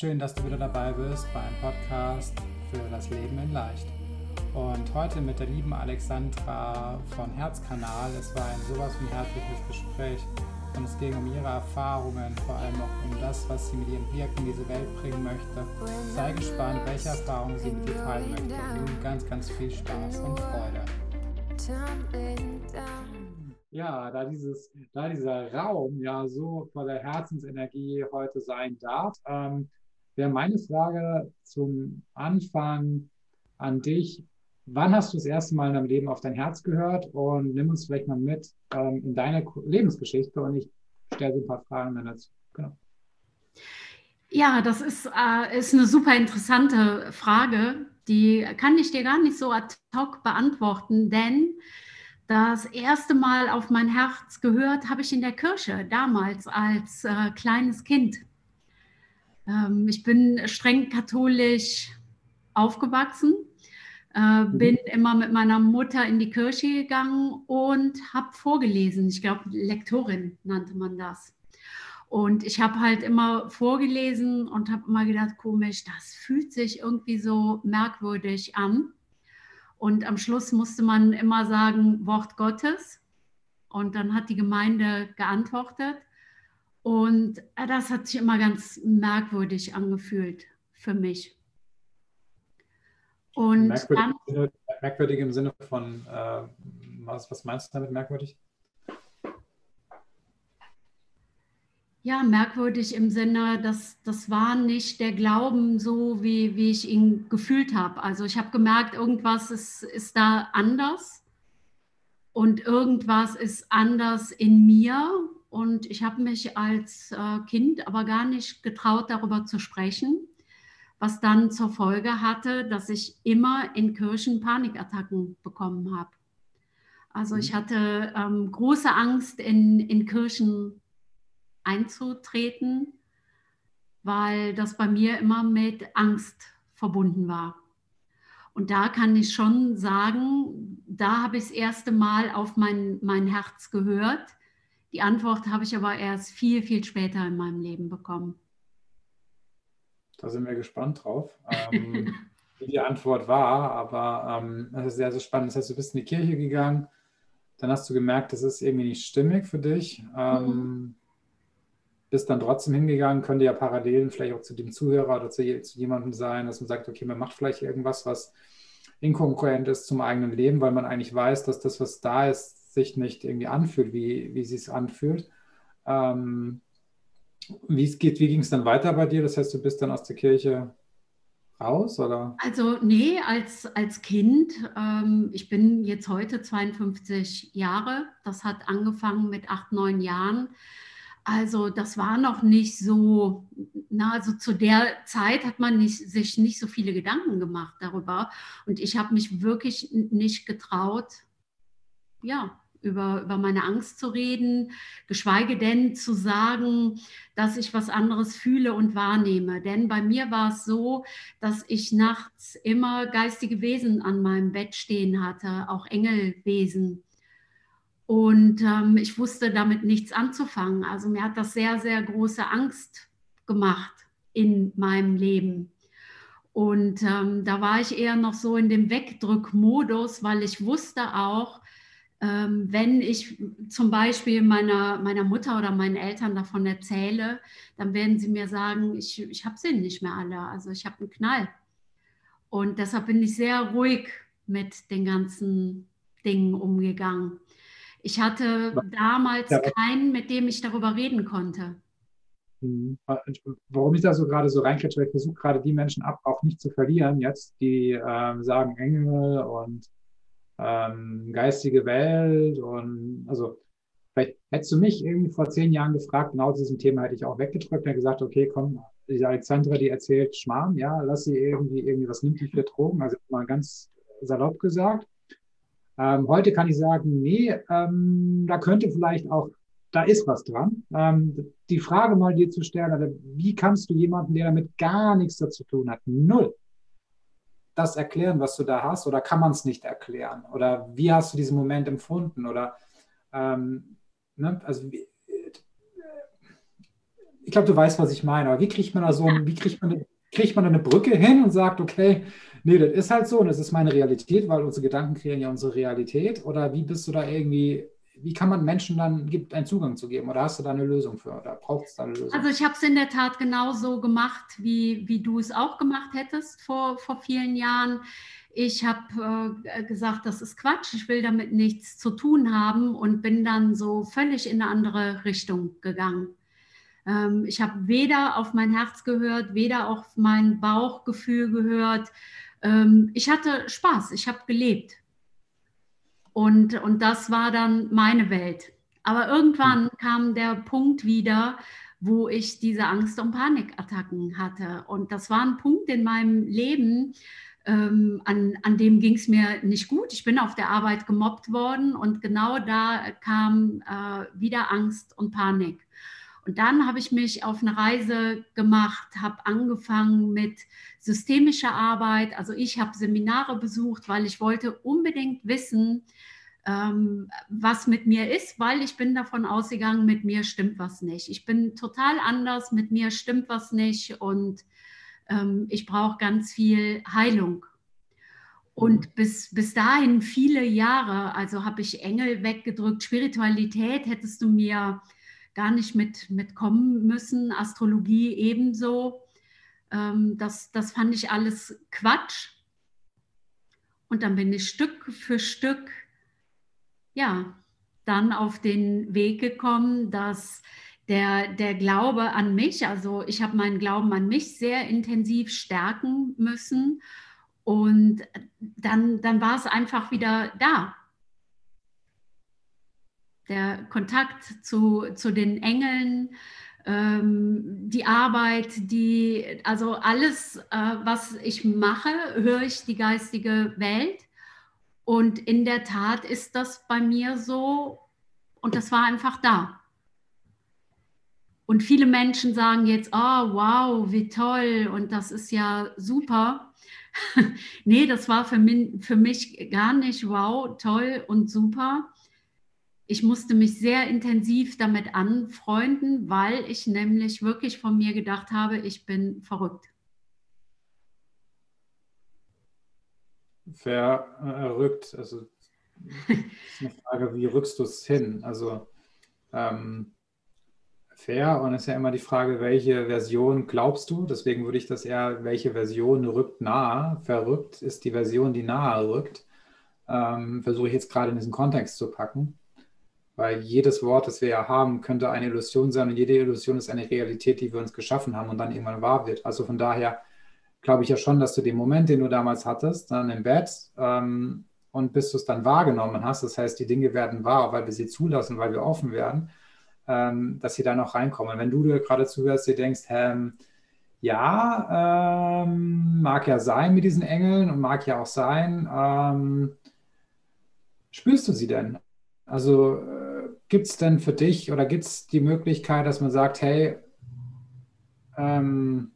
Schön, dass du wieder dabei bist beim Podcast für das Leben in Leicht. Und heute mit der lieben Alexandra von Herzkanal. Es war ein sowas wie herzliches Gespräch und es ging um ihre Erfahrungen, vor allem auch um das, was sie mit ihrem Wirken in diese Welt bringen möchte. Sei gespannt, welche Erfahrungen sie mit dir teilen möchte. Und ganz, ganz viel Spaß und Freude. Ja, da, dieses, da dieser Raum ja so voller Herzensenergie heute sein darf, ähm, wäre meine Frage zum Anfang an dich. Wann hast du das erste Mal in deinem Leben auf dein Herz gehört? Und nimm uns vielleicht mal mit ähm, in deine Lebensgeschichte und ich stelle so ein paar Fragen dann dazu. Genau. Ja, das ist, äh, ist eine super interessante Frage. Die kann ich dir gar nicht so ad hoc beantworten, denn das erste Mal auf mein Herz gehört habe ich in der Kirche, damals als äh, kleines Kind. Ähm, ich bin streng katholisch aufgewachsen, äh, mhm. bin immer mit meiner Mutter in die Kirche gegangen und habe vorgelesen. Ich glaube, Lektorin nannte man das. Und ich habe halt immer vorgelesen und habe immer gedacht, komisch, das fühlt sich irgendwie so merkwürdig an. Und am Schluss musste man immer sagen, Wort Gottes. Und dann hat die Gemeinde geantwortet. Und das hat sich immer ganz merkwürdig angefühlt für mich. Und merkwürdig, dann, im Sinne, merkwürdig im Sinne von, äh, was, was meinst du damit merkwürdig? Ja, merkwürdig im Sinne, dass das war nicht der Glauben so, wie, wie ich ihn gefühlt habe. Also ich habe gemerkt, irgendwas ist, ist da anders und irgendwas ist anders in mir. Und ich habe mich als äh, Kind aber gar nicht getraut, darüber zu sprechen, was dann zur Folge hatte, dass ich immer in Kirchen Panikattacken bekommen habe. Also ich mhm. hatte ähm, große Angst, in, in Kirchen einzutreten, weil das bei mir immer mit Angst verbunden war. Und da kann ich schon sagen, da habe ich das erste Mal auf mein, mein Herz gehört. Die Antwort habe ich aber erst viel, viel später in meinem Leben bekommen. Da sind wir gespannt drauf, ähm, wie die Antwort war. Aber ähm, das ist sehr, sehr spannend. Das heißt, du bist in die Kirche gegangen, dann hast du gemerkt, das ist irgendwie nicht stimmig für dich. Ähm, mhm bist dann trotzdem hingegangen, könnte ja Parallelen vielleicht auch zu dem Zuhörer oder zu, zu jemandem sein, dass man sagt, okay, man macht vielleicht irgendwas, was inkonkurrent ist zum eigenen Leben, weil man eigentlich weiß, dass das, was da ist, sich nicht irgendwie anfühlt, wie, wie sie es anfühlt. Ähm, wie es wie ging es dann weiter bei dir? Das heißt, du bist dann aus der Kirche raus, oder? Also, nee, als, als Kind, ähm, ich bin jetzt heute 52 Jahre, das hat angefangen mit acht, neun Jahren also das war noch nicht so, na, also zu der Zeit hat man nicht, sich nicht so viele Gedanken gemacht darüber. Und ich habe mich wirklich nicht getraut, ja, über, über meine Angst zu reden, geschweige denn zu sagen, dass ich was anderes fühle und wahrnehme. Denn bei mir war es so, dass ich nachts immer geistige Wesen an meinem Bett stehen hatte, auch Engelwesen. Und ähm, ich wusste damit nichts anzufangen. Also mir hat das sehr, sehr große Angst gemacht in meinem Leben. Und ähm, da war ich eher noch so in dem Wegdrückmodus, weil ich wusste auch, wenn ich zum Beispiel meiner, meiner Mutter oder meinen Eltern davon erzähle, dann werden sie mir sagen, ich, ich habe sie nicht mehr alle, also ich habe einen Knall. Und deshalb bin ich sehr ruhig mit den ganzen Dingen umgegangen. Ich hatte damals keinen, mit dem ich darüber reden konnte. Mhm. Warum ich da so gerade so reinklatsche, ich versuche gerade die Menschen ab, auch nicht zu verlieren jetzt, die ähm, sagen Engel und ähm, geistige Welt und also vielleicht hättest du mich irgendwie vor zehn Jahren gefragt, genau zu diesem Thema hätte ich auch weggedrückt und gesagt, okay, komm, die Alexandra, die erzählt Schmarrn, ja, lass sie irgendwie, irgendwie was nimmt die für Drogen, also mal ganz salopp gesagt. Ähm, heute kann ich sagen, nee, ähm, da könnte vielleicht auch, da ist was dran. Ähm, die Frage mal dir zu stellen, also wie kannst du jemanden, der damit gar nichts dazu tun hat, null, das erklären, was du da hast, oder kann man es nicht erklären? Oder wie hast du diesen Moment empfunden? Oder ähm, ne, also ich glaube, du weißt, was ich meine, aber wie kriegt man da so, wie kriegt man, kriegt man eine Brücke hin und sagt, okay, nee, das ist halt so und das ist meine Realität, weil unsere Gedanken kreieren ja unsere Realität? Oder wie bist du da irgendwie wie kann man Menschen dann einen Zugang zu geben? Oder hast du da eine Lösung für? Oder braucht es da eine Lösung? Also ich habe es in der Tat genauso gemacht, wie, wie du es auch gemacht hättest vor, vor vielen Jahren. Ich habe äh, gesagt, das ist Quatsch, ich will damit nichts zu tun haben und bin dann so völlig in eine andere Richtung gegangen. Ähm, ich habe weder auf mein Herz gehört, weder auf mein Bauchgefühl gehört. Ähm, ich hatte Spaß, ich habe gelebt. Und, und das war dann meine Welt. Aber irgendwann mhm. kam der Punkt wieder, wo ich diese Angst- und Panikattacken hatte. Und das war ein Punkt in meinem Leben, ähm, an, an dem ging es mir nicht gut. Ich bin auf der Arbeit gemobbt worden und genau da kam äh, wieder Angst und Panik. Und dann habe ich mich auf eine Reise gemacht, habe angefangen mit systemischer Arbeit. Also ich habe Seminare besucht, weil ich wollte unbedingt wissen, ähm, was mit mir ist, weil ich bin davon ausgegangen, mit mir stimmt was nicht. Ich bin total anders, mit mir stimmt was nicht und ähm, ich brauche ganz viel Heilung. Und mhm. bis, bis dahin viele Jahre, also habe ich Engel weggedrückt, Spiritualität hättest du mir gar nicht mit, mitkommen müssen, Astrologie ebenso. Ähm, das, das fand ich alles Quatsch. Und dann bin ich Stück für Stück, ja, dann auf den Weg gekommen, dass der, der Glaube an mich, also ich habe meinen Glauben an mich sehr intensiv stärken müssen. Und dann, dann war es einfach wieder da der Kontakt zu, zu den Engeln, die Arbeit, die, also alles, äh, was ich mache, höre ich die geistige Welt. Und in der Tat ist das bei mir so und das war einfach da. Und viele Menschen sagen jetzt, oh wow, wie toll und das ist ja super. nee, das war für mich, für mich gar nicht wow, toll und super, ich musste mich sehr intensiv damit anfreunden, weil ich nämlich wirklich von mir gedacht habe, ich bin verrückt. Verrückt, also ist eine Frage, wie rückst du es hin? Also ähm, fair und es ist ja immer die Frage, welche Version glaubst du? Deswegen würde ich das eher, welche Version rückt nahe? Verrückt ist die Version, die nahe rückt. Ähm, versuche ich jetzt gerade in diesen Kontext zu packen weil jedes Wort, das wir ja haben, könnte eine Illusion sein und jede Illusion ist eine Realität, die wir uns geschaffen haben und dann irgendwann wahr wird. Also von daher glaube ich ja schon, dass du den Moment, den du damals hattest, dann im Bett ähm, und bis du es dann wahrgenommen hast, das heißt, die Dinge werden wahr, weil wir sie zulassen, weil wir offen werden, ähm, dass sie da noch reinkommen. Wenn du dir gerade zuhörst, dir denkst, ähm, ja, ähm, mag ja sein mit diesen Engeln und mag ja auch sein, ähm, spürst du sie denn? Also gibt es denn für dich oder gibt es die Möglichkeit, dass man sagt, hey, ähm,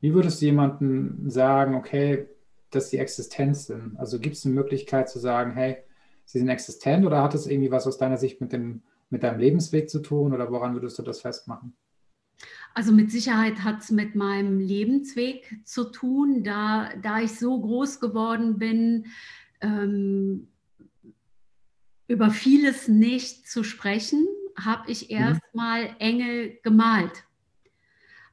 wie würdest du jemandem sagen, okay, dass sie existent sind? Also gibt es eine Möglichkeit zu sagen, hey, sie sind existent oder hat es irgendwie was aus deiner Sicht mit, dem, mit deinem Lebensweg zu tun oder woran würdest du das festmachen? Also mit Sicherheit hat es mit meinem Lebensweg zu tun, da, da ich so groß geworden bin, ähm, über vieles nicht zu sprechen, habe ich mhm. erstmal mhm. Engel gemalt.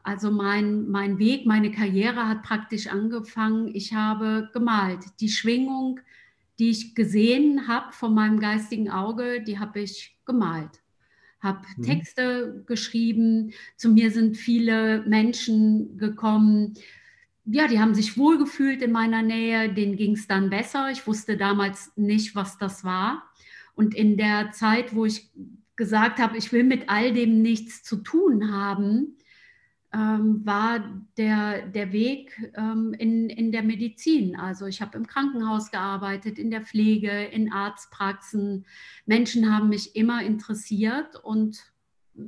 Also mein, mein Weg, meine Karriere hat praktisch angefangen. Ich habe gemalt. Die Schwingung, die ich gesehen habe von meinem geistigen Auge, die habe ich gemalt. Habe mhm. Texte geschrieben. Zu mir sind viele Menschen gekommen. Ja, die haben sich wohlgefühlt in meiner Nähe. Denen ging es dann besser. Ich wusste damals nicht, was das war. Und in der Zeit, wo ich gesagt habe, ich will mit all dem nichts zu tun haben, ähm, war der, der Weg ähm, in, in der Medizin. Also ich habe im Krankenhaus gearbeitet, in der Pflege, in Arztpraxen. Menschen haben mich immer interessiert und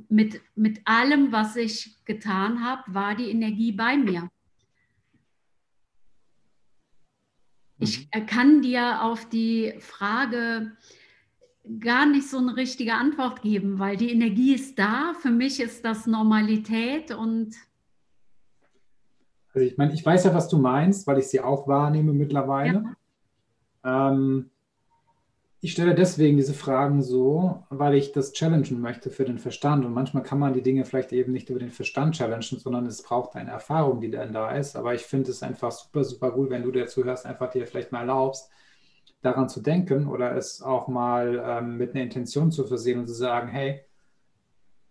mit, mit allem, was ich getan habe, war die Energie bei mir. Ich mhm. kann dir auf die Frage, gar nicht so eine richtige Antwort geben, weil die Energie ist da. Für mich ist das Normalität und. Also ich meine, ich weiß ja, was du meinst, weil ich sie auch wahrnehme mittlerweile. Ja. Ähm, ich stelle deswegen diese Fragen so, weil ich das challengen möchte für den Verstand. Und manchmal kann man die Dinge vielleicht eben nicht über den Verstand challengen, sondern es braucht eine Erfahrung, die dann da ist. Aber ich finde es einfach super, super gut, wenn du dir zuhörst, einfach dir vielleicht mal erlaubst, daran zu denken oder es auch mal ähm, mit einer Intention zu versehen und zu sagen, hey,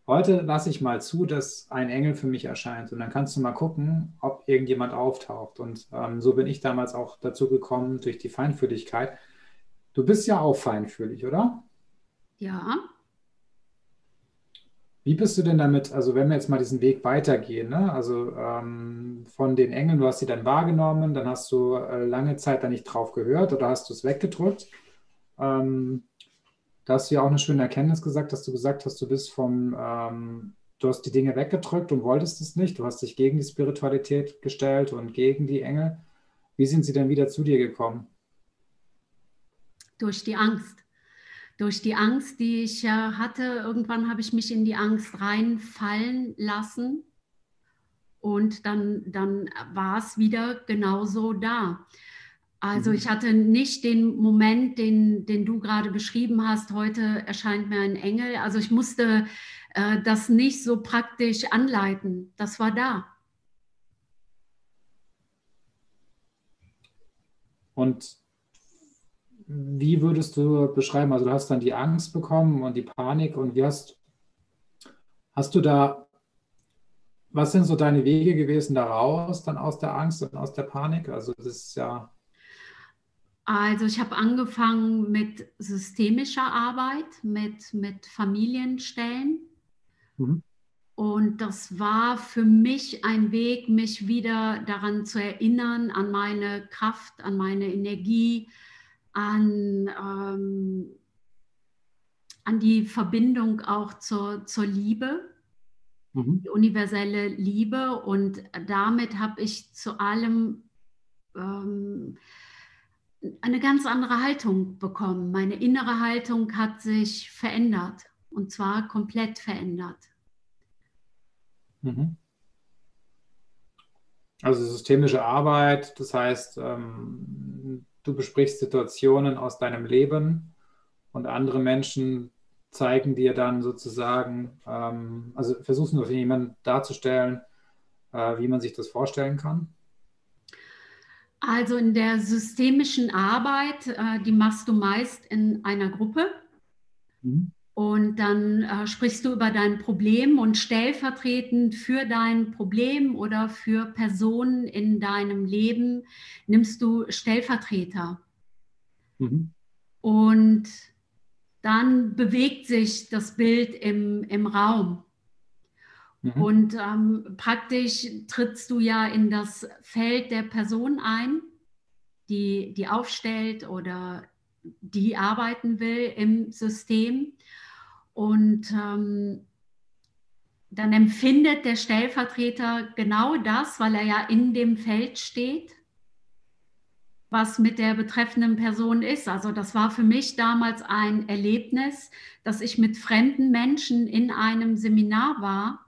heute lasse ich mal zu, dass ein Engel für mich erscheint. Und dann kannst du mal gucken, ob irgendjemand auftaucht. Und ähm, so bin ich damals auch dazu gekommen durch die Feinfühligkeit Du bist ja auch feinfühlig, oder? Ja. Wie bist du denn damit, also wenn wir jetzt mal diesen Weg weitergehen, ne? also ähm, von den Engeln, du hast sie dann wahrgenommen, dann hast du äh, lange Zeit da nicht drauf gehört oder hast du es weggedrückt. Ähm, da hast du ja auch eine schöne Erkenntnis gesagt, dass du gesagt hast, du bist vom, ähm, du hast die Dinge weggedrückt und wolltest es nicht. Du hast dich gegen die Spiritualität gestellt und gegen die Engel. Wie sind sie denn wieder zu dir gekommen? durch die Angst. Durch die Angst, die ich ja hatte, irgendwann habe ich mich in die Angst reinfallen lassen und dann, dann war es wieder genauso da. Also mhm. ich hatte nicht den Moment, den, den du gerade beschrieben hast, heute erscheint mir ein Engel. Also ich musste äh, das nicht so praktisch anleiten. Das war da. Und wie würdest du beschreiben? Also du hast dann die Angst bekommen und die Panik und wie hast, hast du da, was sind so deine Wege gewesen daraus, dann aus der Angst und aus der Panik? Also das ist ja. Also ich habe angefangen mit systemischer Arbeit, mit, mit Familienstellen. Mhm. Und das war für mich ein Weg, mich wieder daran zu erinnern, an meine Kraft, an meine Energie, an, ähm, an die Verbindung auch zur, zur Liebe, mhm. die universelle Liebe. Und damit habe ich zu allem ähm, eine ganz andere Haltung bekommen. Meine innere Haltung hat sich verändert und zwar komplett verändert. Mhm. Also systemische Arbeit, das heißt, ähm, du besprichst Situationen aus deinem Leben und andere Menschen zeigen dir dann sozusagen, ähm, also versuchst du für jemanden darzustellen, äh, wie man sich das vorstellen kann? Also in der systemischen Arbeit, äh, die machst du meist in einer Gruppe. Mhm. Und dann äh, sprichst du über dein Problem und stellvertretend für dein Problem oder für Personen in deinem Leben nimmst du Stellvertreter. Mhm. Und dann bewegt sich das Bild im, im Raum. Mhm. Und ähm, praktisch trittst du ja in das Feld der Person ein, die, die aufstellt oder die arbeiten will im System. Und ähm, dann empfindet der Stellvertreter genau das, weil er ja in dem Feld steht, was mit der betreffenden Person ist. Also das war für mich damals ein Erlebnis, dass ich mit fremden Menschen in einem Seminar war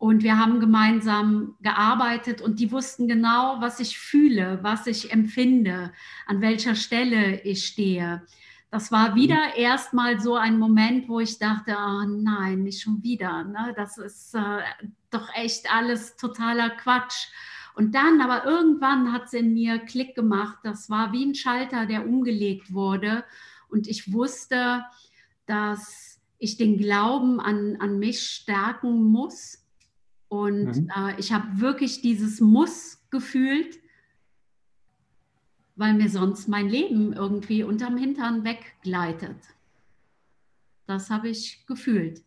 und wir haben gemeinsam gearbeitet und die wussten genau, was ich fühle, was ich empfinde, an welcher Stelle ich stehe. Das war wieder mhm. erstmal so ein Moment, wo ich dachte, oh nein, nicht schon wieder. Ne? Das ist äh, doch echt alles totaler Quatsch. Und dann, aber irgendwann hat es in mir Klick gemacht. Das war wie ein Schalter, der umgelegt wurde. Und ich wusste, dass ich den Glauben an, an mich stärken muss. Und mhm. äh, ich habe wirklich dieses Muss gefühlt weil mir sonst mein Leben irgendwie unterm Hintern weggleitet. Das habe ich gefühlt.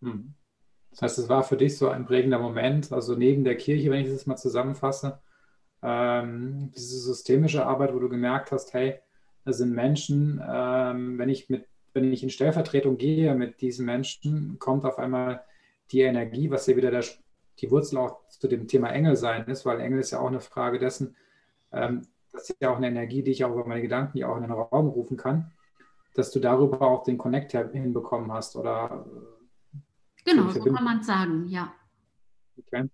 Hm. Das heißt, es war für dich so ein prägender Moment, also neben der Kirche, wenn ich das mal zusammenfasse, ähm, diese systemische Arbeit, wo du gemerkt hast, hey, da sind Menschen, ähm, wenn ich mit, wenn ich in Stellvertretung gehe mit diesen Menschen, kommt auf einmal die Energie, was ja wieder der, die Wurzel auch zu dem Thema Engel sein ist, weil Engel ist ja auch eine Frage dessen, ähm, das ist ja auch eine Energie, die ich auch über meine Gedanken ja auch in den Raum rufen kann. dass du darüber auch den Connect hinbekommen hast, oder? Genau, so kann man sagen, ja. Okay.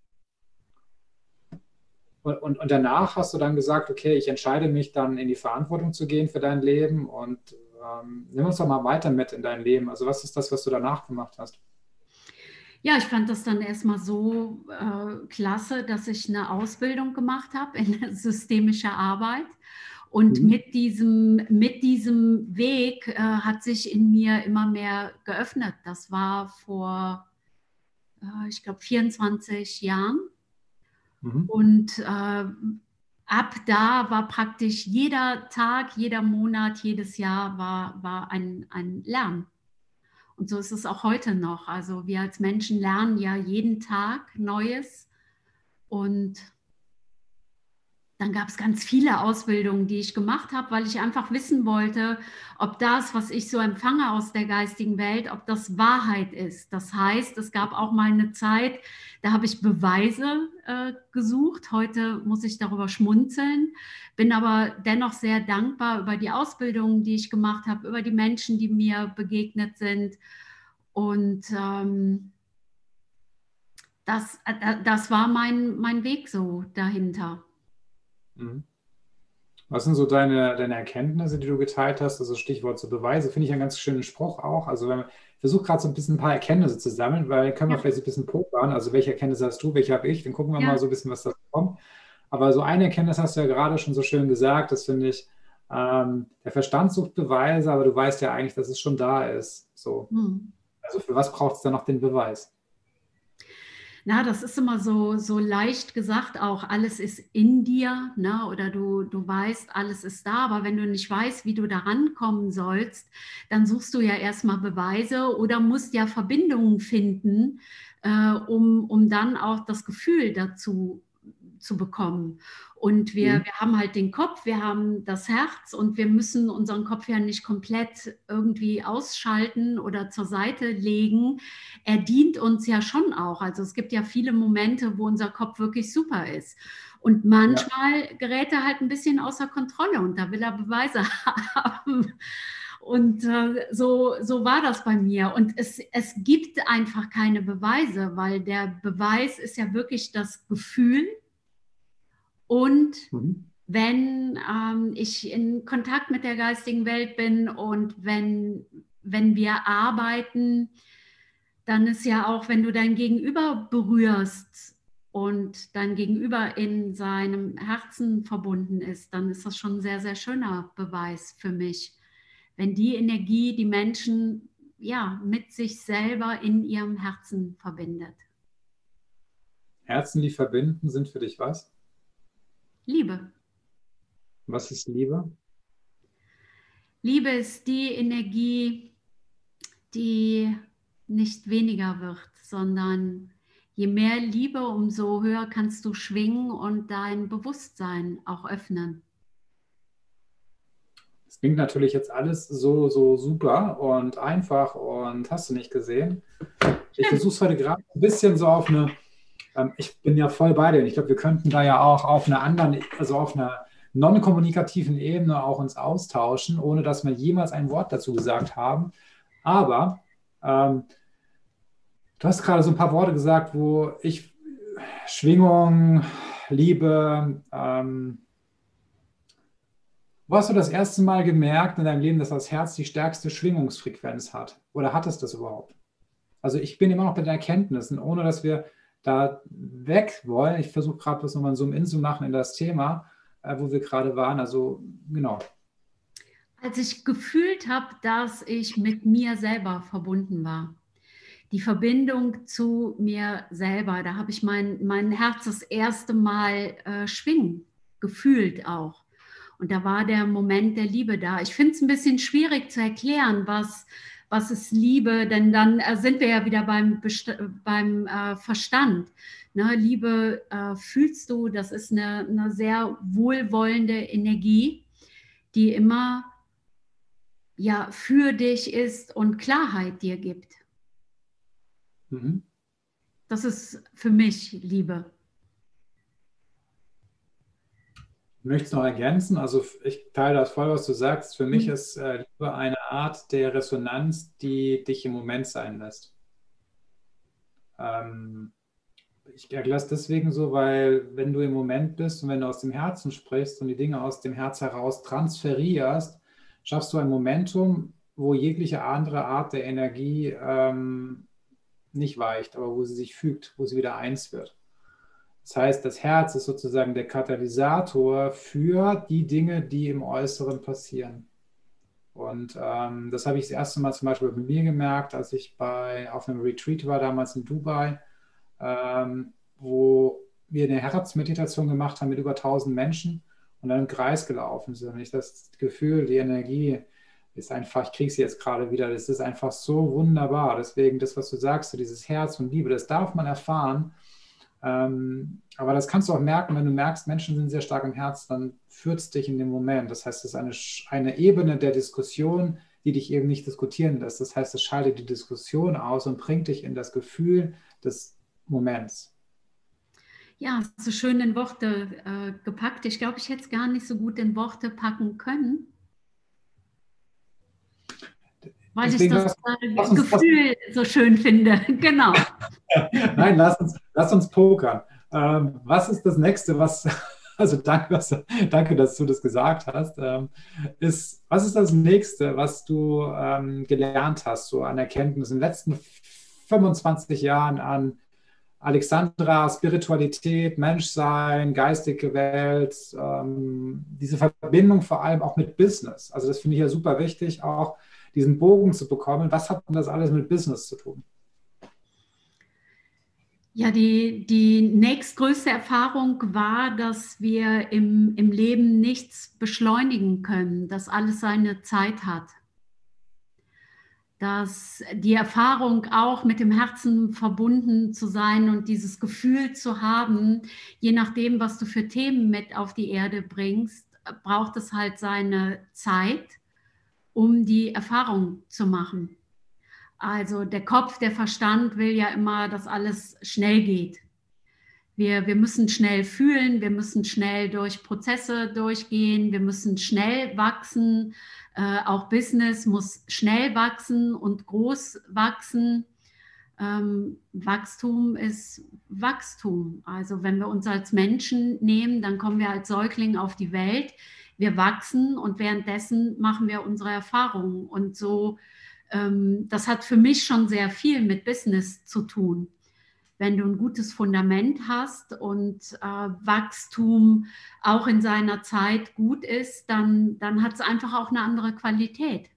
Und, und, und, danach hast du dann gesagt, okay, ich entscheide mich dann in die Verantwortung zu gehen für dein Leben und ähm, nimm uns doch mal weiter mit in dein Leben. Also was ist das, was du danach gemacht hast? Ja, ich fand das dann erstmal so äh, klasse, dass ich eine Ausbildung gemacht habe in systemischer Arbeit. Und mhm. mit, diesem, mit diesem Weg äh, hat sich in mir immer mehr geöffnet. Das war vor, äh, ich glaube, 24 Jahren. Mhm. Und äh, ab da war praktisch jeder Tag, jeder Monat, jedes Jahr war, war ein, ein Lernen. Und so ist es auch heute noch. Also wir als Menschen lernen ja jeden Tag Neues. Und dann gab es ganz viele Ausbildungen, die ich gemacht habe, weil ich einfach wissen wollte, ob das, was ich so empfange aus der geistigen Welt, ob das Wahrheit ist. Das heißt, es gab auch mal eine Zeit, da habe ich Beweise äh, gesucht. Heute muss ich darüber schmunzeln, bin aber dennoch sehr dankbar über die Ausbildungen, die ich gemacht habe, über die Menschen, die mir begegnet sind. Und ähm, das, äh, das war mein, mein Weg so dahinter. Mhm. Was sind so deine, deine Erkenntnisse, die du geteilt hast? Also Stichwort so Beweise, finde ich einen ganz schönen Spruch auch. Also wenn ich versuche gerade so ein bisschen ein paar Erkenntnisse zu sammeln, weil können wir ja. vielleicht ein bisschen pokern. Also welche Erkenntnisse hast du, welche habe ich? Dann gucken wir ja. mal so ein bisschen, was da kommt. Aber so eine Erkenntnis hast du ja gerade schon so schön gesagt, das finde ich, ähm, der Verstand sucht Beweise, aber du weißt ja eigentlich, dass es schon da ist. So. Hm. Also für was braucht es dann noch den Beweis? Na, das ist immer so, so leicht gesagt auch, alles ist in dir, ne? oder du, du weißt, alles ist da, aber wenn du nicht weißt, wie du da rankommen sollst, dann suchst du ja erstmal Beweise oder musst ja Verbindungen finden, äh, um, um dann auch das Gefühl dazu zu bekommen. Und wir, mhm. wir haben halt den Kopf, wir haben das Herz und wir müssen unseren Kopf ja nicht komplett irgendwie ausschalten oder zur Seite legen. Er dient uns ja schon auch. Also es gibt ja viele Momente, wo unser Kopf wirklich super ist. Und manchmal ja. gerät er halt ein bisschen außer Kontrolle und da will er Beweise haben. Und äh, so, so war das bei mir. Und es, es gibt einfach keine Beweise, weil der Beweis ist ja wirklich das Gefühl, und mhm. wenn ähm, ich in Kontakt mit der geistigen Welt bin und wenn, wenn wir arbeiten, dann ist ja auch, wenn du dein Gegenüber berührst und dein Gegenüber in seinem Herzen verbunden ist, dann ist das schon ein sehr, sehr schöner Beweis für mich. Wenn die Energie die Menschen ja mit sich selber in ihrem Herzen verbindet. Herzen, die verbinden, sind für dich was? Liebe. Was ist Liebe? Liebe ist die Energie, die nicht weniger wird, sondern je mehr Liebe, umso höher kannst du schwingen und dein Bewusstsein auch öffnen. Das klingt natürlich jetzt alles so, so super und einfach und hast du nicht gesehen. Ich versuche es heute gerade ein bisschen so auf eine ähm, ich bin ja voll bei dir. Ich glaube, wir könnten da ja auch auf einer anderen, also auf einer non-kommunikativen Ebene auch uns austauschen, ohne dass wir jemals ein Wort dazu gesagt haben. Aber ähm, du hast gerade so ein paar Worte gesagt, wo ich Schwingung, Liebe, ähm, wo hast du das erste Mal gemerkt in deinem Leben, dass das Herz die stärkste Schwingungsfrequenz hat? Oder hat es das überhaupt? Also ich bin immer noch bei den Erkenntnissen, ohne dass wir da weg wollen. Ich versuche gerade bloß nochmal so ein In zu machen in das Thema, äh, wo wir gerade waren. Also genau. Als ich gefühlt habe, dass ich mit mir selber verbunden war, die Verbindung zu mir selber, da habe ich mein, mein Herz das erste Mal äh, schwingen, gefühlt auch. Und da war der Moment der Liebe da. Ich finde es ein bisschen schwierig zu erklären, was, was ist Liebe, denn dann äh, sind wir ja wieder beim, Best beim äh, Verstand. Ne, Liebe äh, fühlst du, das ist eine, eine sehr wohlwollende Energie, die immer ja für dich ist und Klarheit dir gibt. Mhm. Das ist für mich Liebe. Ich möchte es noch ergänzen. Also ich teile das voll, was du sagst. Für mich mhm. ist äh, Liebe eine Art der Resonanz, die dich im Moment sein lässt. Ähm, ich erkläre es deswegen so, weil wenn du im Moment bist und wenn du aus dem Herzen sprichst und die Dinge aus dem Herz heraus transferierst, schaffst du ein Momentum, wo jegliche andere Art der Energie ähm, nicht weicht, aber wo sie sich fügt, wo sie wieder eins wird. Das heißt, das Herz ist sozusagen der Katalysator für die Dinge, die im Äußeren passieren. Und ähm, das habe ich das erste Mal zum Beispiel bei mir gemerkt, als ich bei, auf einem Retreat war, damals in Dubai, ähm, wo wir eine Herzmeditation gemacht haben mit über 1000 Menschen und dann im Kreis gelaufen sind. Und ich das Gefühl, die Energie ist einfach, ich kriege sie jetzt gerade wieder, das ist einfach so wunderbar. Deswegen, das, was du sagst, so dieses Herz und Liebe, das darf man erfahren. Ähm, aber das kannst du auch merken, wenn du merkst, Menschen sind sehr stark im Herz, dann führt es dich in den Moment. Das heißt, es ist eine, eine Ebene der Diskussion, die dich eben nicht diskutieren lässt. Das heißt, es schaltet die Diskussion aus und bringt dich in das Gefühl des Moments. Ja, so schön in Worte äh, gepackt. Ich glaube, ich hätte es gar nicht so gut in Worte packen können. Weil Deswegen ich das lass, äh, Gefühl lass, so schön finde. genau. Nein, lass uns, lass uns pokern. Ähm, was ist das nächste, was, also danke, was, danke, dass du das gesagt hast, ähm, ist, was ist das nächste, was du ähm, gelernt hast, so an Erkenntnis in den letzten 25 Jahren an Alexandra, Spiritualität, Menschsein, geistige Welt, ähm, diese Verbindung vor allem auch mit Business. Also das finde ich ja super wichtig, auch diesen Bogen zu bekommen. Was hat denn das alles mit Business zu tun? Ja, die, die nächstgrößte Erfahrung war, dass wir im, im Leben nichts beschleunigen können, dass alles seine Zeit hat. Dass die Erfahrung auch mit dem Herzen verbunden zu sein und dieses Gefühl zu haben, je nachdem, was du für Themen mit auf die Erde bringst, braucht es halt seine Zeit, um die Erfahrung zu machen. Also der Kopf, der Verstand will ja immer, dass alles schnell geht. Wir, wir müssen schnell fühlen, wir müssen schnell durch Prozesse durchgehen, wir müssen schnell wachsen. Äh, auch Business muss schnell wachsen und groß wachsen. Ähm, Wachstum ist Wachstum. Also wenn wir uns als Menschen nehmen, dann kommen wir als Säugling auf die Welt. Wir wachsen und währenddessen machen wir unsere Erfahrungen. Und so ähm, das hat für mich schon sehr viel mit Business zu tun. Wenn du ein gutes Fundament hast und äh, Wachstum auch in seiner Zeit gut ist, dann, dann hat es einfach auch eine andere Qualität.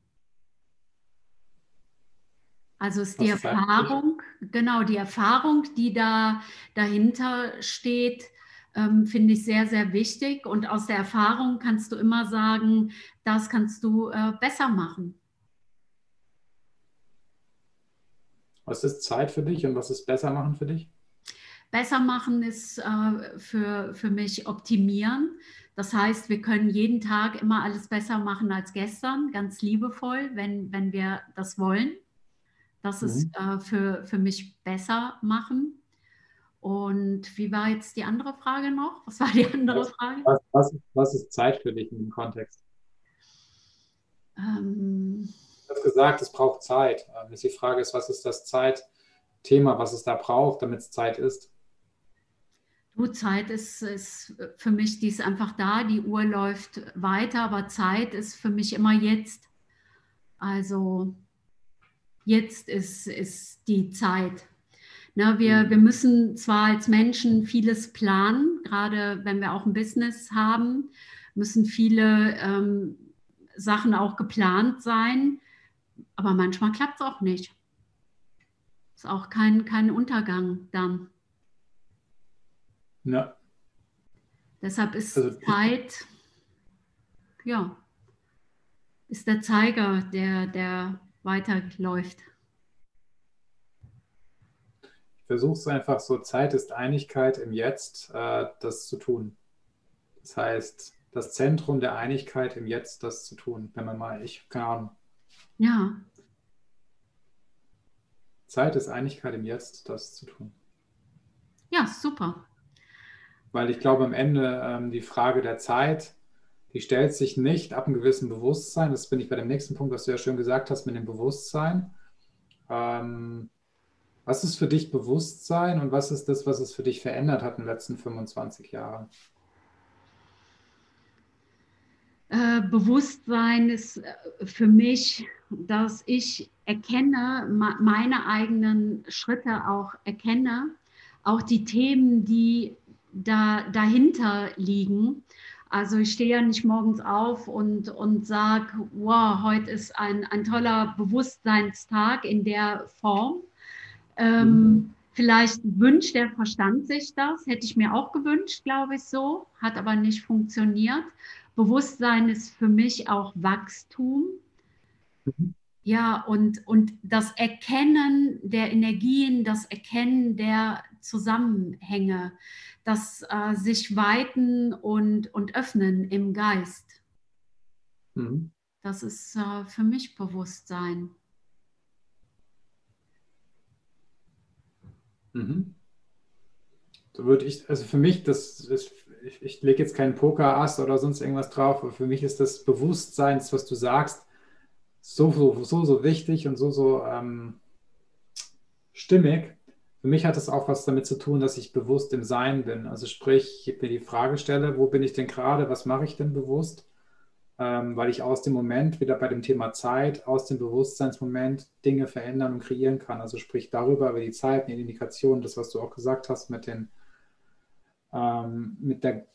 Also ist die Erfahrung, genau, die Erfahrung, die da dahinter steht, ähm, finde ich sehr, sehr wichtig. Und aus der Erfahrung kannst du immer sagen, das kannst du äh, besser machen. Was ist Zeit für dich und was ist besser machen für dich? Besser machen ist äh, für, für mich optimieren. Das heißt, wir können jeden Tag immer alles besser machen als gestern, ganz liebevoll, wenn, wenn wir das wollen. Das mhm. ist äh, für, für mich besser machen. Und wie war jetzt die andere Frage noch? Was war die andere was, Frage? Was, was, was, ist Zeit für dich in dem Kontext? Ähm, hast gesagt, es braucht Zeit. Ähm, die Frage ist, was ist das Zeitthema, was es da braucht, damit es Zeit ist? Du, Zeit ist, ist für mich, die ist einfach da, die Uhr läuft weiter, aber Zeit ist für mich immer jetzt. Also jetzt ist, ist die Zeit. Na, wir, mhm. wir müssen zwar als Menschen vieles planen, gerade wenn wir auch ein Business haben, müssen viele ähm, Sachen auch geplant sein. Aber manchmal klappt es auch nicht. Ist auch kein, kein Untergang dann. Ja. Deshalb ist also, Zeit, ja, ist der Zeiger, der, der weiterläuft. Versuche es einfach so, Zeit ist Einigkeit im Jetzt, äh, das zu tun. Das heißt, das Zentrum der Einigkeit im Jetzt, das zu tun. Wenn man mal, ich, keine Ahnung, ja. Zeit ist Einigkeit im Jetzt, das zu tun. Ja, super. weil ich glaube, am Ende ähm, die Frage der Zeit, die stellt sich nicht ab einem gewissen Bewusstsein. Das bin ich bei dem nächsten Punkt, was du ja schön gesagt hast mit dem Bewusstsein. Ähm, was ist für dich Bewusstsein und was ist das, was es für dich verändert hat in den letzten 25 Jahren? Äh, Bewusstsein ist äh, für mich, dass ich erkenne, meine eigenen Schritte auch erkenne, auch die Themen, die da, dahinter liegen. Also ich stehe ja nicht morgens auf und, und sage, wow, heute ist ein, ein toller Bewusstseinstag in der Form. Ähm, mhm. Vielleicht wünscht der Verstand sich das, hätte ich mir auch gewünscht, glaube ich so, hat aber nicht funktioniert. Bewusstsein ist für mich auch Wachstum. Mhm. Ja, und, und das Erkennen der Energien, das Erkennen der Zusammenhänge, das äh, sich weiten und, und öffnen im Geist. Mhm. Das ist äh, für mich Bewusstsein. Mhm. So würde ich, also für mich, das ist, ich, ich lege jetzt keinen Poker-Ass oder sonst irgendwas drauf, aber für mich ist das Bewusstsein, was du sagst, so, so, so, so wichtig und so, so ähm, stimmig. Für mich hat es auch was damit zu tun, dass ich bewusst im Sein bin. Also sprich, ich mir die Frage stelle, wo bin ich denn gerade, was mache ich denn bewusst? Ähm, weil ich aus dem Moment, wieder bei dem Thema Zeit, aus dem Bewusstseinsmoment Dinge verändern und kreieren kann. Also sprich darüber, über die Zeit, die Indikation, das, was du auch gesagt hast mit, den, ähm, mit der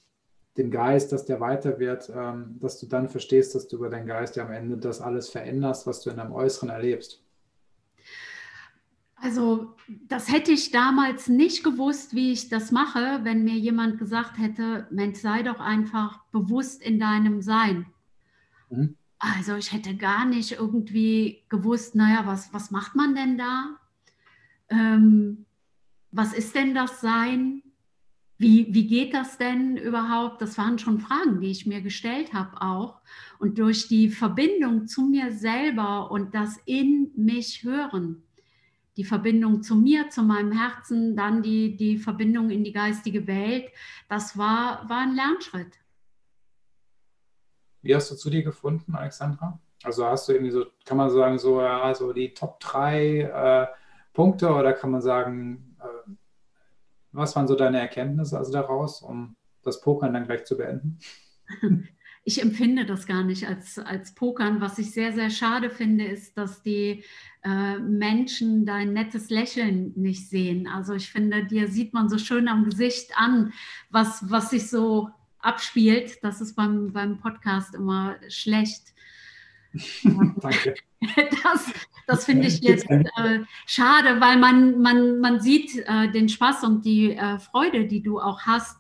dem Geist, dass der weiter wird, ähm, dass du dann verstehst, dass du über deinen Geist ja am Ende das alles veränderst, was du in deinem Äußeren erlebst. Also das hätte ich damals nicht gewusst, wie ich das mache, wenn mir jemand gesagt hätte, Mensch, sei doch einfach bewusst in deinem Sein. Mhm. Also ich hätte gar nicht irgendwie gewusst, naja, was, was macht man denn da? Ähm, was ist denn das Sein? Wie, wie geht das denn überhaupt? Das waren schon Fragen, die ich mir gestellt habe auch. Und durch die Verbindung zu mir selber und das in mich hören, die Verbindung zu mir, zu meinem Herzen, dann die, die Verbindung in die geistige Welt, das war, war ein Lernschritt. Wie hast du zu dir gefunden, Alexandra? Also hast du irgendwie so, kann man sagen, so, ja, so die Top 3 äh, Punkte oder kann man sagen, äh, was waren so deine Erkenntnisse also daraus, um das Pokern dann gleich zu beenden? Ich empfinde das gar nicht als, als Pokern. Was ich sehr, sehr schade finde, ist, dass die äh, Menschen dein nettes Lächeln nicht sehen. Also ich finde, dir sieht man so schön am Gesicht an, was, was sich so abspielt. Das ist beim, beim Podcast immer schlecht. Danke. Das, das finde ich jetzt äh, schade, weil man, man, man sieht äh, den Spaß und die äh, Freude, die du auch hast,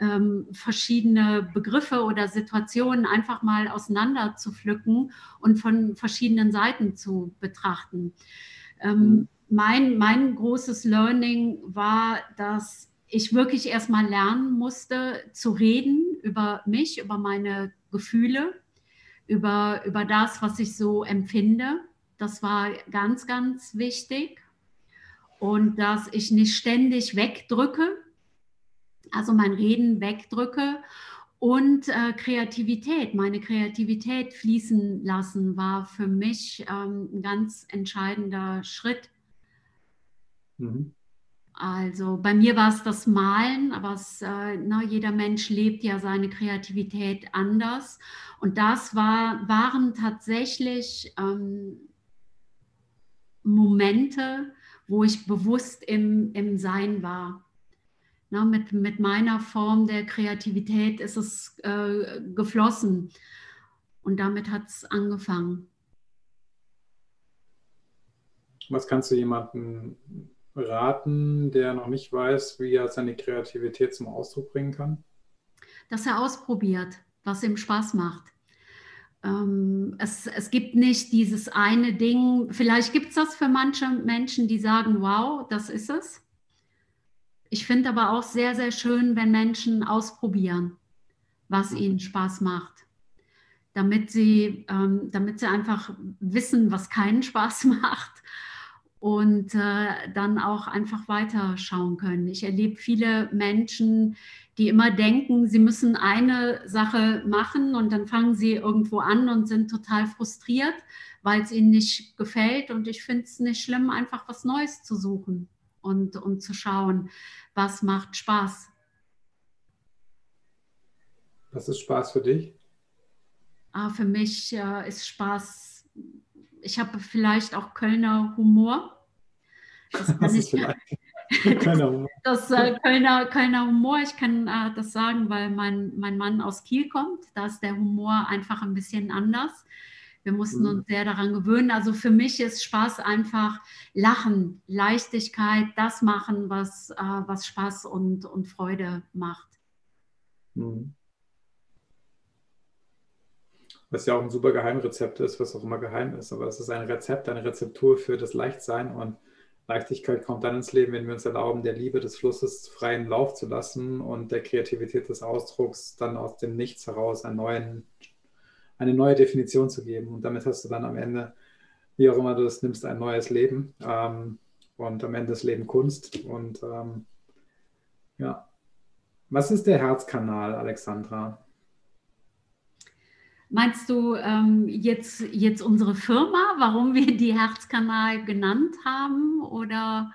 ähm, verschiedene Begriffe oder Situationen einfach mal auseinander zu pflücken und von verschiedenen Seiten zu betrachten. Ähm, mhm. mein, mein großes Learning war, dass ich wirklich erstmal lernen musste zu reden über mich, über meine Gefühle über, über das, was ich so empfinde. Das war ganz, ganz wichtig. Und dass ich nicht ständig wegdrücke, also mein Reden wegdrücke und äh, Kreativität, meine Kreativität fließen lassen, war für mich ähm, ein ganz entscheidender Schritt. Mhm. Also bei mir war es das Malen, aber es, äh, na, jeder Mensch lebt ja seine Kreativität anders. Und das war, waren tatsächlich ähm, Momente, wo ich bewusst im, im Sein war. Na, mit, mit meiner Form der Kreativität ist es äh, geflossen. Und damit hat es angefangen. Was kannst du jemandem raten, der noch nicht weiß, wie er seine Kreativität zum Ausdruck bringen kann? Dass er ausprobiert, was ihm Spaß macht. Ähm, es, es gibt nicht dieses eine Ding, vielleicht gibt es das für manche Menschen, die sagen, wow, das ist es. Ich finde aber auch sehr, sehr schön, wenn Menschen ausprobieren, was mhm. ihnen Spaß macht, damit sie, ähm, damit sie einfach wissen, was keinen Spaß macht und äh, dann auch einfach weiterschauen können. Ich erlebe viele Menschen, die immer denken, sie müssen eine Sache machen und dann fangen sie irgendwo an und sind total frustriert, weil es ihnen nicht gefällt. Und ich finde es nicht schlimm, einfach was Neues zu suchen und, und zu schauen, was macht Spaß. Was ist Spaß für dich? Ah, für mich äh, ist Spaß, ich habe vielleicht auch Kölner Humor. Das, das ist vielleicht Kölner Humor. Das äh, Kölner, Kölner Humor, ich kann äh, das sagen, weil mein, mein Mann aus Kiel kommt. Da ist der Humor einfach ein bisschen anders. Wir mussten mhm. uns sehr daran gewöhnen. Also für mich ist Spaß einfach Lachen, Leichtigkeit, das machen, was, äh, was Spaß und, und Freude macht. Mhm. Was ja auch ein super Geheimrezept ist, was auch immer geheim ist, aber es ist ein Rezept, eine Rezeptur für das Leichtsein und Leichtigkeit kommt dann ins Leben, wenn wir uns erlauben, der Liebe des Flusses freien Lauf zu lassen und der Kreativität des Ausdrucks dann aus dem Nichts heraus einen neuen, eine neue Definition zu geben. Und damit hast du dann am Ende, wie auch immer du das nimmst, ein neues Leben ähm, und am Ende das Leben Kunst. Und ähm, ja, was ist der Herzkanal, Alexandra? Meinst du ähm, jetzt, jetzt unsere Firma, warum wir die Herzkanal genannt haben? Oder?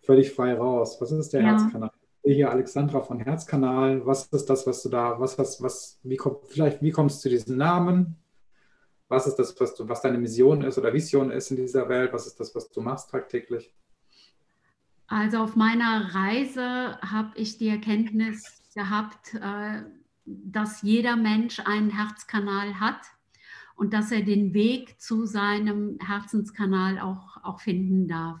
Völlig frei raus. Was ist der ja. Herzkanal? Hier Alexandra von Herzkanal. Was ist das, was du da, was, was, was, wie kommt, vielleicht, wie kommst du zu diesem Namen? Was ist das, was du, was deine Mission ist oder Vision ist in dieser Welt? Was ist das, was du machst tagtäglich? Also auf meiner Reise habe ich die Erkenntnis gehabt, äh, dass jeder Mensch einen Herzkanal hat und dass er den Weg zu seinem Herzenskanal auch, auch finden darf.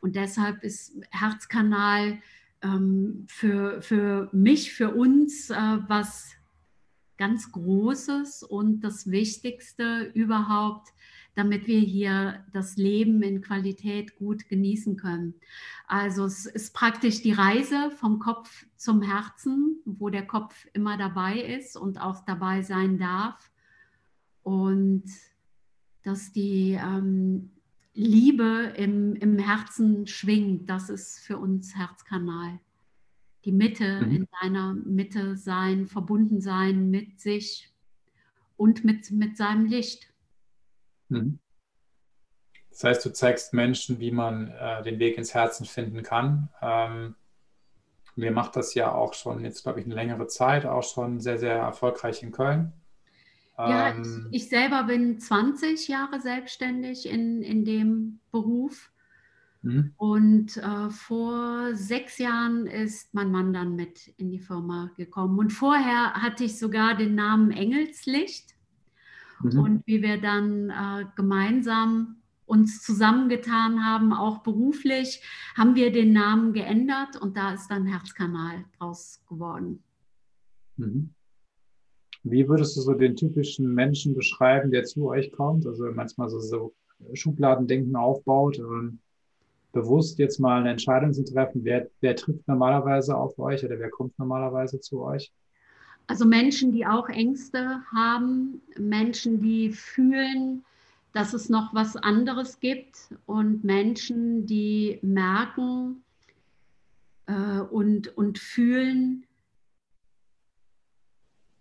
Und deshalb ist Herzkanal ähm, für, für mich, für uns äh, was ganz Großes und das Wichtigste überhaupt, damit wir hier das Leben in Qualität gut genießen können. Also es ist praktisch die Reise vom Kopf zum Herzen, wo der Kopf immer dabei ist und auch dabei sein darf. Und dass die ähm, Liebe im, im Herzen schwingt, das ist für uns Herzkanal. Die Mitte, mhm. in seiner Mitte sein, verbunden sein mit sich und mit, mit seinem Licht. Mhm. Das heißt, du zeigst Menschen, wie man äh, den Weg ins Herzen finden kann. Ähm, mir macht das ja auch schon jetzt, glaube ich, eine längere Zeit, auch schon sehr, sehr erfolgreich in Köln. Ja, ähm, ich, ich, selber bin 20 Jahre selbstständig in, in dem Beruf. Mhm. Und äh, vor sechs Jahren ist mein Mann dann mit in die Firma gekommen. Und vorher hatte ich sogar den Namen Engelslicht. Mhm. Und wie wir dann äh, gemeinsam uns zusammengetan haben, auch beruflich, haben wir den Namen geändert und da ist dann Herzkanal draus geworden. Mhm. Wie würdest du so den typischen Menschen beschreiben, der zu euch kommt? Also manchmal so, so Schubladendenken aufbaut und bewusst jetzt mal eine Entscheidung zu treffen, wer, wer trifft normalerweise auf euch oder wer kommt normalerweise zu euch? Also Menschen, die auch Ängste haben, Menschen, die fühlen, dass es noch was anderes gibt und Menschen, die merken äh, und, und fühlen,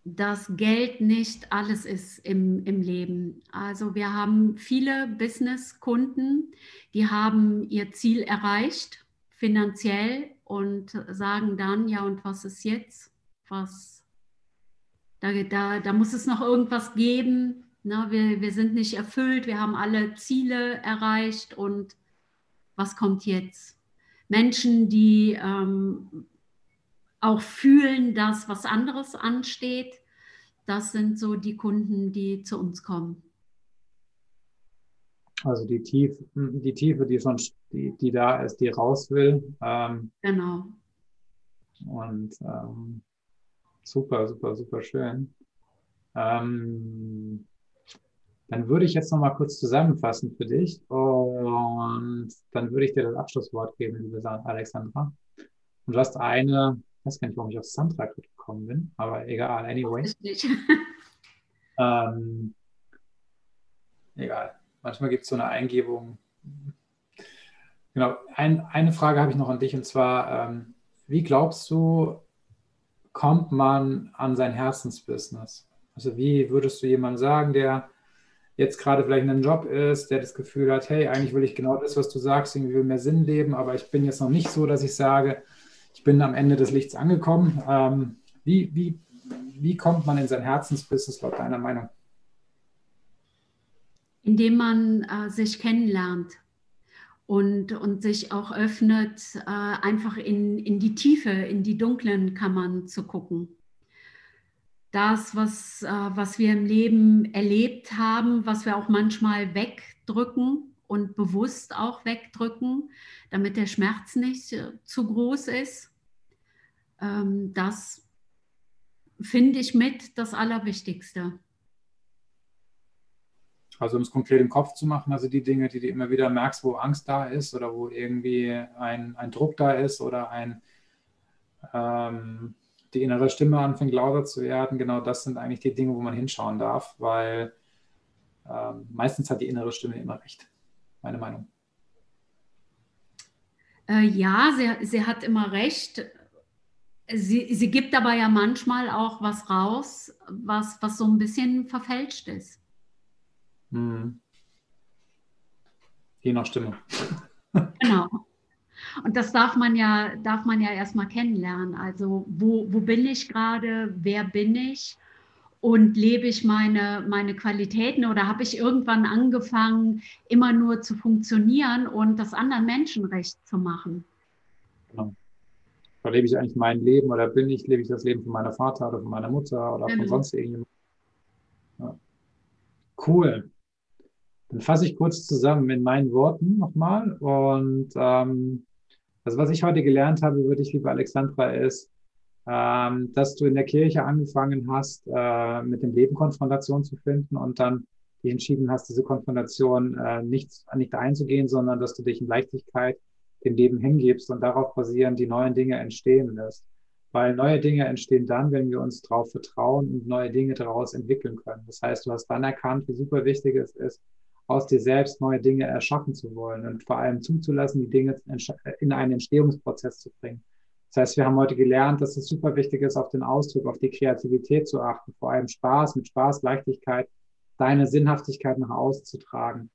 dass Geld nicht alles ist im, im Leben. Also wir haben viele Business-Kunden, die haben ihr Ziel erreicht, finanziell, und sagen dann, ja, und was ist jetzt? Was da, da, da muss es noch irgendwas geben. Ne? Wir, wir sind nicht erfüllt, wir haben alle Ziele erreicht und was kommt jetzt? Menschen, die ähm, auch fühlen, dass was anderes ansteht, das sind so die Kunden, die zu uns kommen. Also die Tiefe, die Tiefe, die schon, die, die da ist, die raus will. Ähm, genau. Und ähm, Super, super, super schön. Ähm, dann würde ich jetzt noch mal kurz zusammenfassen für dich und dann würde ich dir das Abschlusswort geben, liebe Alexandra. Und du hast eine, ich weiß gar nicht, warum ich auf Sandra gekommen bin, aber egal, anyway. ähm, egal. Manchmal gibt es so eine Eingebung, Genau, ein, eine Frage habe ich noch an dich und zwar, ähm, wie glaubst du, kommt man an sein Herzensbusiness? Also wie würdest du jemandem sagen, der jetzt gerade vielleicht in einem Job ist, der das Gefühl hat, hey, eigentlich will ich genau das, was du sagst, irgendwie will mehr Sinn leben, aber ich bin jetzt noch nicht so, dass ich sage, ich bin am Ende des Lichts angekommen. Ähm, wie, wie, wie kommt man in sein Herzensbusiness laut deiner Meinung? Indem man äh, sich kennenlernt und, und sich auch öffnet, äh, einfach in, in die Tiefe, in die dunklen Kammern zu gucken. Das, was, äh, was wir im Leben erlebt haben, was wir auch manchmal wegdrücken und bewusst auch wegdrücken, damit der Schmerz nicht äh, zu groß ist, ähm, das finde ich mit das Allerwichtigste. Also um es konkret im Kopf zu machen, also die Dinge, die du immer wieder merkst, wo Angst da ist oder wo irgendwie ein, ein Druck da ist oder ein, ähm, die innere Stimme anfängt lauter zu werden, genau das sind eigentlich die Dinge, wo man hinschauen darf, weil ähm, meistens hat die innere Stimme immer recht, meine Meinung. Äh, ja, sie, sie hat immer recht. Sie, sie gibt aber ja manchmal auch was raus, was, was so ein bisschen verfälscht ist. Hm. Je nach Stimme. Genau. Und das darf man ja, darf man ja erstmal kennenlernen. Also wo, wo bin ich gerade, wer bin ich und lebe ich meine, meine Qualitäten oder habe ich irgendwann angefangen, immer nur zu funktionieren und das anderen Menschen recht zu machen? Genau. Oder lebe ich eigentlich mein Leben oder bin ich, lebe ich das Leben von meiner Vater oder von meiner Mutter oder genau. von sonst irgendjemandem? Ja. Cool. Dann fasse ich kurz zusammen in meinen Worten nochmal. Und ähm, also was ich heute gelernt habe über dich, liebe Alexandra, ist, ähm, dass du in der Kirche angefangen hast, äh, mit dem Leben Konfrontation zu finden und dann dich entschieden hast, diese Konfrontation äh, nicht, nicht einzugehen, sondern dass du dich in Leichtigkeit dem Leben hingibst und darauf basierend die neuen Dinge entstehen lässt. Weil neue Dinge entstehen dann, wenn wir uns darauf vertrauen und neue Dinge daraus entwickeln können. Das heißt, du hast dann erkannt, wie super wichtig es ist, aus dir selbst neue Dinge erschaffen zu wollen und vor allem zuzulassen, die Dinge in einen Entstehungsprozess zu bringen. Das heißt, wir haben heute gelernt, dass es super wichtig ist, auf den Ausdruck, auf die Kreativität zu achten, vor allem Spaß, mit Spaß, Leichtigkeit, deine Sinnhaftigkeit nach außen zu tragen.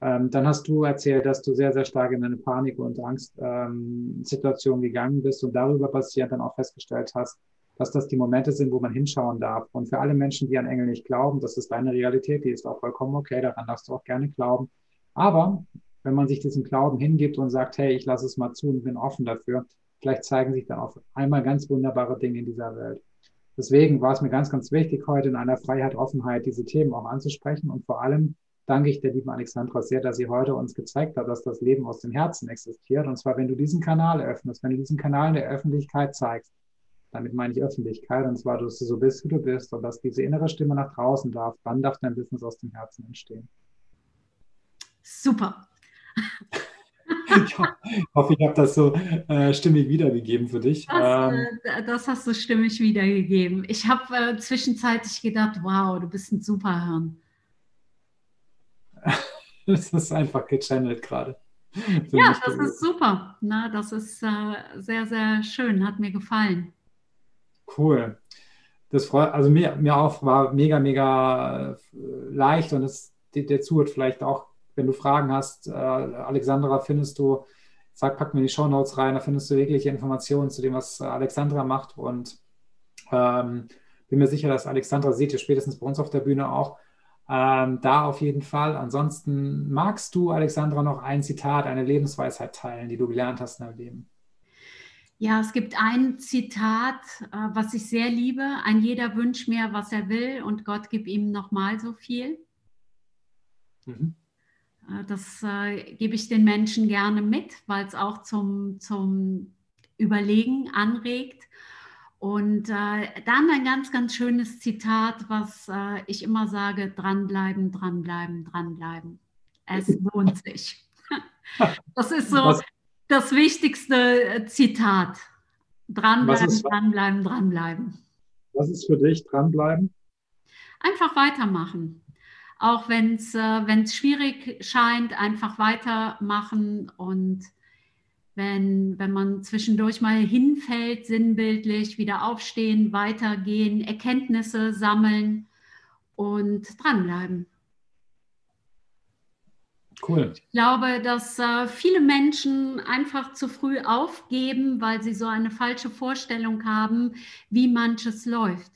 Ähm, dann hast du erzählt, dass du sehr, sehr stark in eine Panik- und Angstsituation ähm, gegangen bist und darüber basierend dann auch festgestellt hast, dass das die Momente sind, wo man hinschauen darf. Und für alle Menschen, die an Engel nicht glauben, das ist deine Realität, die ist auch vollkommen okay, daran darfst du auch gerne glauben. Aber wenn man sich diesem Glauben hingibt und sagt, hey, ich lasse es mal zu und bin offen dafür, vielleicht zeigen sich dann auf einmal ganz wunderbare Dinge in dieser Welt. Deswegen war es mir ganz, ganz wichtig, heute in einer Freiheit, Offenheit diese Themen auch anzusprechen. Und vor allem danke ich der lieben Alexandra sehr, dass sie heute uns gezeigt hat, dass das Leben aus dem Herzen existiert. Und zwar, wenn du diesen Kanal öffnest, wenn du diesen Kanal in der Öffentlichkeit zeigst, damit meine ich Öffentlichkeit, und zwar, dass du so bist, wie du bist und dass diese innere Stimme nach draußen darf, dann darf dein Business aus dem Herzen entstehen. Super. ich hoffe, ich habe das so äh, stimmig wiedergegeben für dich. Das, ähm, äh, das, hast du stimmig wiedergegeben. Ich habe äh, zwischenzeitlich gedacht, wow, du bist ein super Hirn. das ist einfach gechannelt gerade. Ja, das ist super. Na, das ist äh, sehr, sehr schön, hat mir gefallen. Cool. Das freut, also mir, mir auch war mega, mega äh, leicht und das, der, zuhört vielleicht auch, wenn du Fragen hast, äh, Alexandra, findest du, sag, pack mir die Show Notes rein, da findest du wirkliche Informationen zu dem, was Alexandra macht und ähm, bin mir sicher, dass Alexandra seht ihr spätestens bei uns auf der Bühne auch. Ähm, da auf jeden Fall. Ansonsten magst du, Alexandra, noch ein Zitat, eine Lebensweisheit teilen, die du gelernt hast in deinem Leben? Ja, es gibt ein Zitat, äh, was ich sehr liebe. Ein jeder wünscht mir, was er will und Gott gibt ihm nochmal so viel. Mhm. Äh, das äh, gebe ich den Menschen gerne mit, weil es auch zum, zum Überlegen anregt. Und äh, dann ein ganz, ganz schönes Zitat, was äh, ich immer sage, dranbleiben, dranbleiben, dranbleiben. Es lohnt sich. Das ist so, was, das wichtigste äh, Zitat. Dranbleiben, ist, dranbleiben, dranbleiben. Was ist für dich dranbleiben? Einfach weitermachen. Auch wenn es äh, schwierig scheint, einfach weitermachen und wenn, wenn man zwischendurch mal hinfällt, sinnbildlich, wieder aufstehen, weitergehen, Erkenntnisse sammeln und dranbleiben. Cool. Ich glaube, dass äh, viele Menschen einfach zu früh aufgeben, weil sie so eine falsche Vorstellung haben, wie manches läuft.